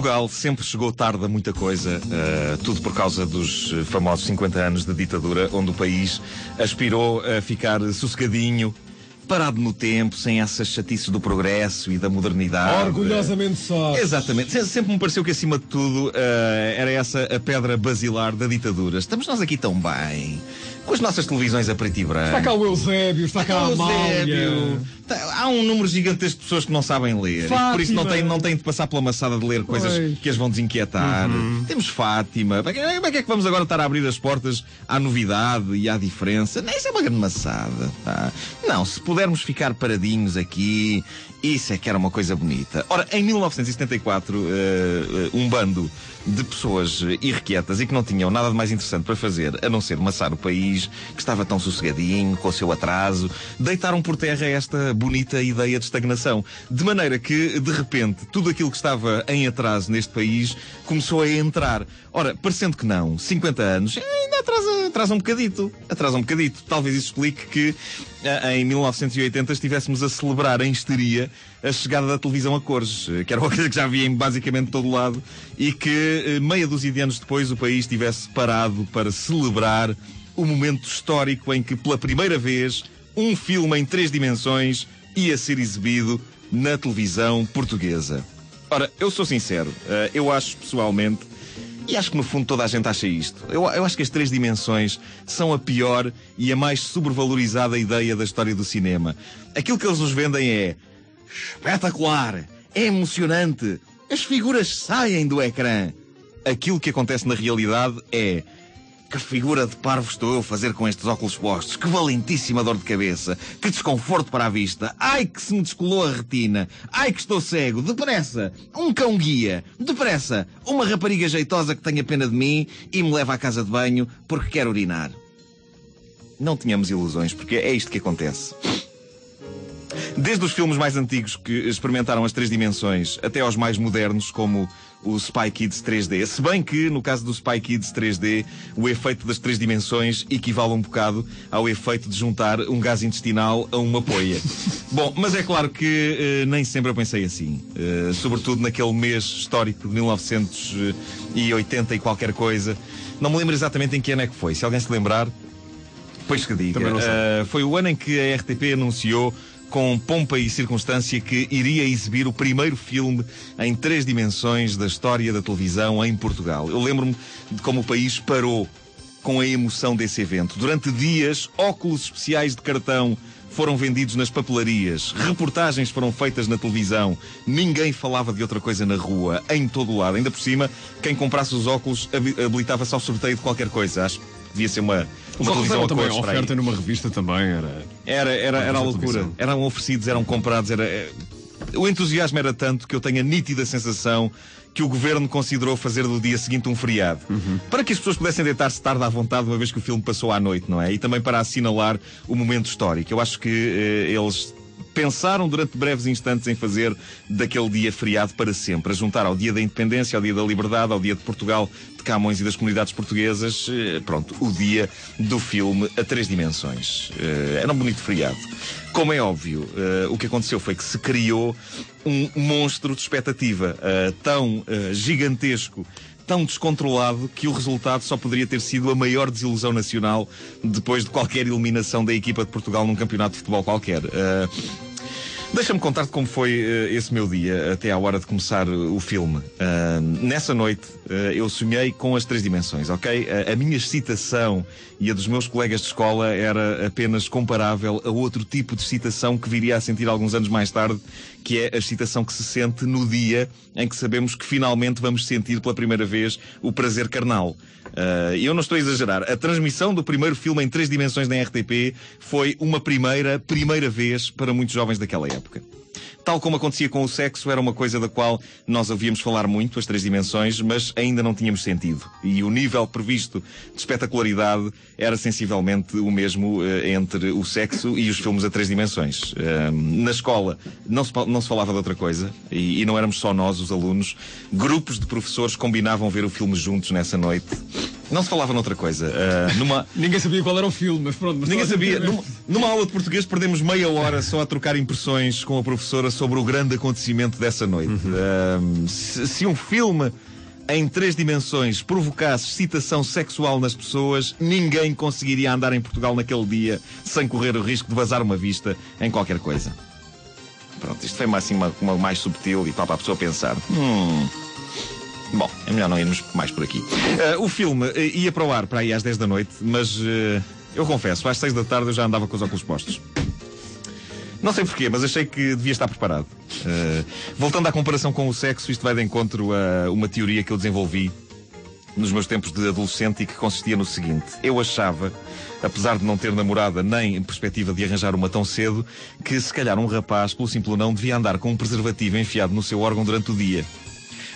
Portugal sempre chegou tarde a muita coisa, uh, tudo por causa dos famosos 50 anos de ditadura, onde o país aspirou a ficar sossegadinho, parado no tempo, sem essa chatice do progresso e da modernidade. Orgulhosamente só. Exatamente. Sempre me pareceu que, acima de tudo, uh, era essa a pedra basilar da ditadura. Estamos nós aqui tão bem com as nossas televisões a preto e branco. Está cá o Eusébio, está cá a Amália. Há um número gigantesco de pessoas que não sabem ler. Fátima. Por isso não têm, não têm de passar pela maçada de ler coisas Oi. que as vão desinquietar. Uhum. Temos Fátima. Como é que é que vamos agora estar a abrir as portas à novidade e à diferença? Não, isso é uma grande maçada. Tá? Não, se pudermos ficar paradinhos aqui, isso é que era uma coisa bonita. Ora, em 1974, uh, uh, um bando de pessoas irrequietas e que não tinham nada de mais interessante para fazer a não ser maçar o país, que estava tão sossegadinho, com o seu atraso, deitaram por terra esta bonita ideia de estagnação. De maneira que, de repente, tudo aquilo que estava em atraso neste país começou a entrar. Ora, parecendo que não, 50 anos, ainda atrasa, atrasa um bocadito. Atrasa um bocadito. Talvez isso explique que eh, em 1980 estivéssemos a celebrar em histeria a chegada da televisão a cores, eh, que era uma coisa que já havia em basicamente todo lado, e que eh, meia dúzia de anos depois o país estivesse parado para celebrar o momento histórico em que, pela primeira vez, um filme em três dimensões ia ser exibido na televisão portuguesa. Ora, eu sou sincero, eu acho pessoalmente e acho que no fundo toda a gente acha isto. Eu, eu acho que as três dimensões são a pior e a mais sobrevalorizada ideia da história do cinema. Aquilo que eles nos vendem é espetacular, é emocionante, as figuras saem do ecrã. Aquilo que acontece na realidade é que figura de parvo estou eu a fazer com estes óculos postos? Que valentíssima dor de cabeça! Que desconforto para a vista! Ai que se me descolou a retina! Ai que estou cego! Depressa! Um cão guia! Depressa! Uma rapariga jeitosa que tenha pena de mim e me leva à casa de banho porque quer urinar. Não tínhamos ilusões, porque é isto que acontece. Desde os filmes mais antigos que experimentaram as três dimensões até aos mais modernos, como o Spy Kids 3D. Se bem que, no caso do Spy Kids 3D, o efeito das três dimensões equivale um bocado ao efeito de juntar um gás intestinal a uma poia. Bom, mas é claro que uh, nem sempre eu pensei assim. Uh, sobretudo naquele mês histórico de 1980 e qualquer coisa. Não me lembro exatamente em que ano é que foi. Se alguém se lembrar, pois que diga. Uh, foi o ano em que a RTP anunciou com pompa e circunstância que iria exibir o primeiro filme em três dimensões da história da televisão em Portugal. Eu lembro-me de como o país parou com a emoção desse evento. Durante dias, óculos especiais de cartão foram vendidos nas papelarias, reportagens foram feitas na televisão, ninguém falava de outra coisa na rua, em todo o lado. Ainda por cima, quem comprasse os óculos habilitava-se ao sorteio de qualquer coisa. Acho que devia ser uma, uma televisão a também, a oferta numa revista também era. Era, era, era a loucura. Eram oferecidos, eram comprados, era. É, o entusiasmo era tanto que eu tenho a nítida sensação que o governo considerou fazer do dia seguinte um feriado. Uhum. Para que as pessoas pudessem deitar-se tarde à vontade, uma vez que o filme passou à noite, não é? E também para assinalar o momento histórico. Eu acho que eh, eles pensaram durante breves instantes em fazer daquele dia feriado para sempre, a juntar ao dia da independência, ao dia da liberdade, ao dia de Portugal, de Camões e das comunidades portuguesas, eh, pronto, o dia do filme a três dimensões. Eh, era um bonito feriado. Como é óbvio, eh, o que aconteceu foi que se criou um monstro de expectativa tão gigantesco tão descontrolado que o resultado só poderia ter sido a maior desilusão nacional depois de qualquer eliminação da equipa de Portugal num campeonato de futebol qualquer. Uh, Deixa-me contar-te como foi uh, esse meu dia até à hora de começar o filme. Uh, nessa noite uh, eu sonhei com as três dimensões, ok? a minha excitação e a dos meus colegas de escola era apenas comparável a outro tipo de excitação que viria a sentir alguns anos mais tarde, que é a excitação que se sente no dia em que sabemos que finalmente vamos sentir pela primeira vez o prazer carnal. Uh, eu não estou a exagerar. A transmissão do primeiro filme em três dimensões na RTP foi uma primeira, primeira vez para muitos jovens daquela época. Tal como acontecia com o sexo, era uma coisa da qual nós ouvíamos falar muito, as três dimensões, mas ainda não tínhamos sentido. E o nível previsto de espetacularidade era sensivelmente o mesmo uh, entre o sexo e os filmes a três dimensões. Uh, na escola não se, não se falava de outra coisa, e, e não éramos só nós, os alunos. Grupos de professores combinavam ver o filme juntos nessa noite. Não se falava noutra coisa. Uh, numa... Ninguém sabia qual era o filme, mas pronto. Mas Ninguém sabia. Numa, numa, aula de português perdemos meia hora só a trocar impressões com a professora sobre o grande acontecimento dessa noite. Uhum. Uh, se, se um filme em três dimensões provocasse excitação sexual nas pessoas, ninguém conseguiria andar em Portugal naquele dia sem correr o risco de vazar uma vista em qualquer coisa. Pronto, isto foi assim uma, uma mais subtil e para a pessoa pensar. Hum. Bom, é melhor não irmos mais por aqui. Uh, o filme uh, ia para o ar para aí às 10 da noite, mas uh, eu confesso, às 6 da tarde eu já andava com os óculos postos. Não sei porquê, mas achei que devia estar preparado. voltando à comparação com o sexo, isto vai de encontro a uma teoria que eu desenvolvi nos meus tempos de adolescente e que consistia no seguinte: eu achava, apesar de não ter namorada nem em perspectiva de arranjar uma tão cedo, que se calhar um rapaz, pelo simples não, devia andar com um preservativo enfiado no seu órgão durante o dia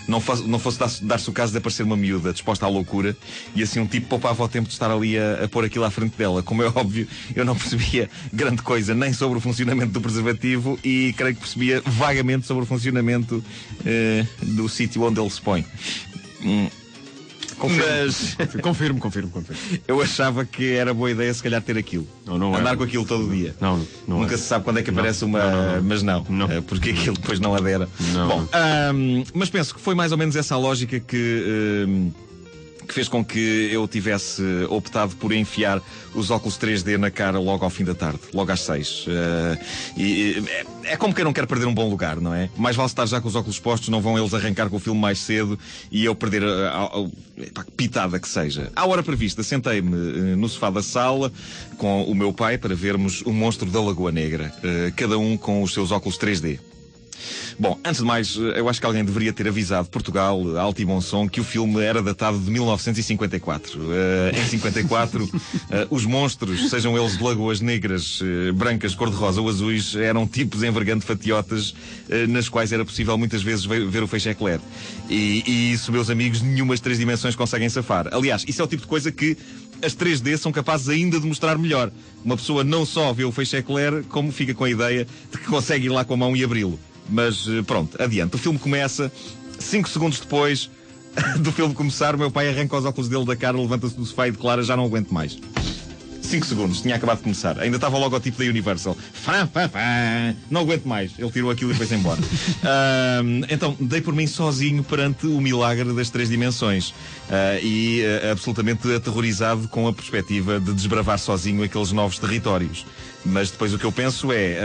não, fosse, não fosse dar-se o caso de aparecer uma miúda disposta à loucura e assim um tipo poupava o tempo de estar ali a, a pôr aquilo à frente dela. Como é óbvio, eu não percebia grande coisa nem sobre o funcionamento do preservativo e creio que percebia vagamente sobre o funcionamento uh, do sítio onde ele se põe. Hum. Confirmo, Mas... confirmo, confirmo, confirmo. Eu achava que era boa ideia se calhar ter aquilo. Não, não Andar é. com aquilo todo dia. Não, não Nunca é. se sabe quando é que aparece uma. Mas não. Eh, porque aquilo depois não adera. Bom, mas penso que foi mais ou menos essa a lógica que. Que fez com que eu tivesse optado por enfiar os óculos 3D na cara logo ao fim da tarde, logo às 6. Uh, e, é, é como quem não quer perder um bom lugar, não é? Mais vale estar já com os óculos postos, não vão eles arrancar com o filme mais cedo e eu perder a, a, a, pitada que seja. À hora prevista, sentei-me uh, no sofá da sala com o meu pai para vermos o monstro da Lagoa Negra, uh, cada um com os seus óculos 3D. Bom, antes de mais, eh, eu acho que alguém deveria ter avisado Portugal, alto e bom som, que o filme era datado de 1954. Uh, eh, em 54, uh, eh, os monstros, sejam eles de lagoas negras, uh, brancas, cor-de-rosa ou azuis, eram tipos envergando fatiotas nas quais era possível muitas vezes ver, ver o feixe eclair. E, e isso, meus amigos, nenhumas três dimensões conseguem safar. Aliás, isso é o tipo de coisa que as 3D são capazes ainda de mostrar melhor. Uma pessoa não só vê o feixe eclair, como fica com a ideia de que consegue ir lá com a mão e abri-lo. Mas eh, pronto, adiante. O filme começa, cinco segundos depois do filme começar, o meu pai arranca os óculos dele da cara, levanta-se do sofá e declara: Já não aguento mais. 5 segundos, tinha acabado de começar. Ainda estava o logotipo da Universal. Fã, fã, fã. Não aguento mais. Ele tirou aquilo e foi-se embora. uh, então, dei por mim sozinho perante o milagre das três dimensões. Uh, e uh, absolutamente aterrorizado com a perspectiva de desbravar sozinho aqueles novos territórios. Mas depois o que eu penso é,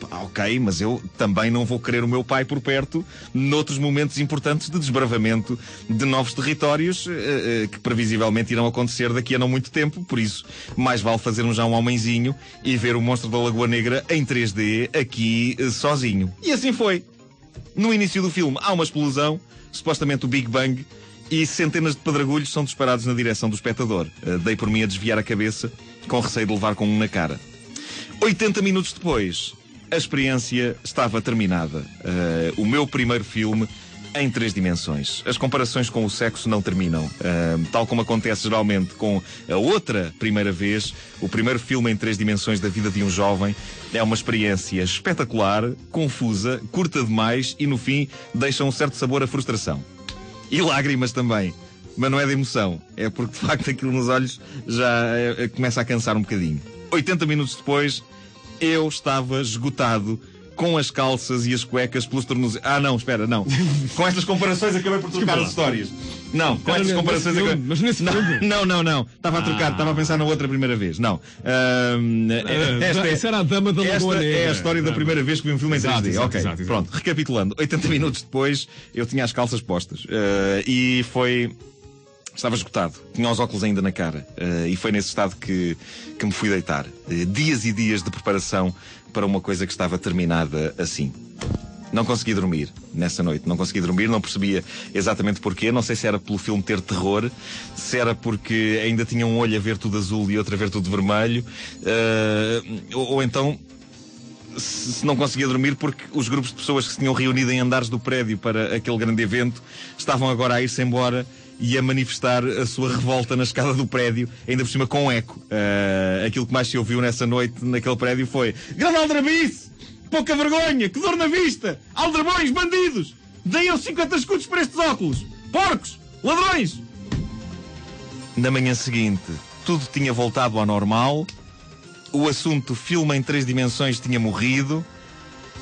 uh, ok, mas eu também não vou querer o meu pai por perto noutros momentos importantes de desbravamento de novos territórios uh, uh, que previsivelmente irão acontecer daqui a não muito tempo. Por isso, mais vale fazermos já um homenzinho e ver o monstro da Lagoa Negra em 3D aqui sozinho. E assim foi. No início do filme há uma explosão, supostamente o Big Bang, e centenas de pedragulhos são disparados na direção do espectador. dei por mim a desviar a cabeça, com receio de levar com um na cara. 80 minutos depois, a experiência estava terminada. Uh, o meu primeiro filme em três dimensões. As comparações com o sexo não terminam. Uh, tal como acontece geralmente com a outra primeira vez, o primeiro filme em três dimensões da vida de um jovem é uma experiência espetacular, confusa, curta demais e no fim deixa um certo sabor à frustração. E lágrimas também. Mas não é de emoção, é porque de facto aquilo nos olhos já é, começa a cansar um bocadinho. 80 minutos depois, eu estava esgotado com as calças e as cuecas pelos tornozelos. Ah, não, espera, não. Com estas comparações acabei por trocar as histórias. Não, com estas comparações acabei... Mas nesse não, não, não, não. Estava a trocar, estava a pensar na outra primeira vez. Não. Uh, esta, esta era a dama da Esta é a história da primeira vez que vi um filme em 3D. Exato, ok, pronto. Recapitulando. 80 minutos depois, eu tinha as calças postas. Uh, e foi Estava esgotado, tinha os óculos ainda na cara uh, e foi nesse estado que, que me fui deitar. Uh, dias e dias de preparação para uma coisa que estava terminada assim. Não consegui dormir nessa noite, não consegui dormir, não percebia exatamente porquê. Não sei se era pelo filme ter terror, se era porque ainda tinha um olho a ver tudo azul e outro a ver tudo vermelho, uh, ou, ou então se não conseguia dormir porque os grupos de pessoas que se tinham reunido em andares do prédio para aquele grande evento estavam agora a ir-se embora e a manifestar a sua revolta na escada do prédio, ainda por cima com eco. Uh, aquilo que mais se ouviu nessa noite naquele prédio foi: Grande aldrabice! Pouca vergonha! Que dor na vista! Aldrabões! Bandidos! Deem 50 escudos para estes óculos! Porcos! Ladrões! Na manhã seguinte, tudo tinha voltado ao normal, o assunto filme em três dimensões tinha morrido,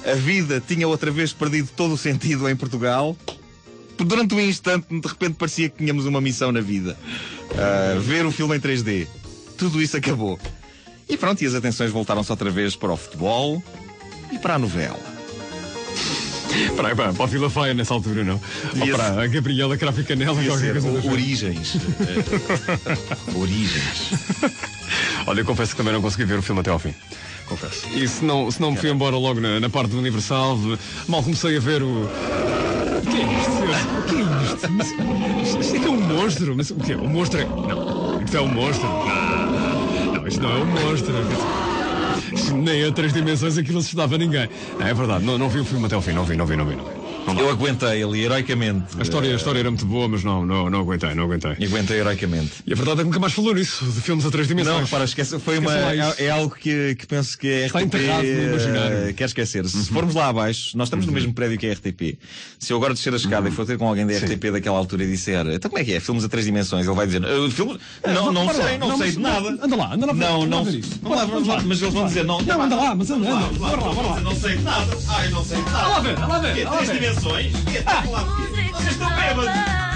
a vida tinha outra vez perdido todo o sentido em Portugal. Durante um instante, de repente, parecia que tínhamos uma missão na vida: uh, ver o filme em 3D. Tudo isso acabou. E pronto, e as atenções voltaram-se outra vez para o futebol e para a novela. Para, para, para a Vila Faia nessa altura, não. Ou para a Gabriela Crafe Canela, qualquer coisa. Origens. Origens. Olha, eu confesso que também não consegui ver o filme até ao fim. Confesso. E se não, se não me fui embora logo na, na parte do Universal, mal comecei a ver o. O que é isto? O que é isto? Isto é que é um monstro. Mas o é? O monstro é. Não. Isto é um monstro. Não, não isto não é um monstro nem a três dimensões aquilo assustava ninguém. É verdade, não, não vi o filme até ao fim, não vi, não vi, não vi. Não vi. Eu aguentei ali, heroicamente. A história, a história era muito boa, mas não, não, não aguentei, não aguentei. E aguentei heroicamente. E a verdade é que nunca mais falou nisso, de filmes a três dimensões. Não, para esquece, foi uma, é, é, algo que, que penso que é Está RTP uh, quer esquecer. Se uhum. formos lá abaixo, nós estamos uhum. no mesmo prédio que a RTP. Se eu agora descer a escada uhum. e for ter com alguém da RTP Sim. daquela altura e disser, então como é que é? Filmes a três dimensões? Ele vai dizer, uh, filme... É, não, não, sei, não, sei de nada. Anda lá, anda lá. Não, não. Vamos lá, mas eles vão dizer, não. Não, anda lá, mas anda, anda. Bora lá, bora lá. Não sei de nada. Ai, não sei de nada. Lá ver, lá ver. Dimensões? Vocês estão bêbados!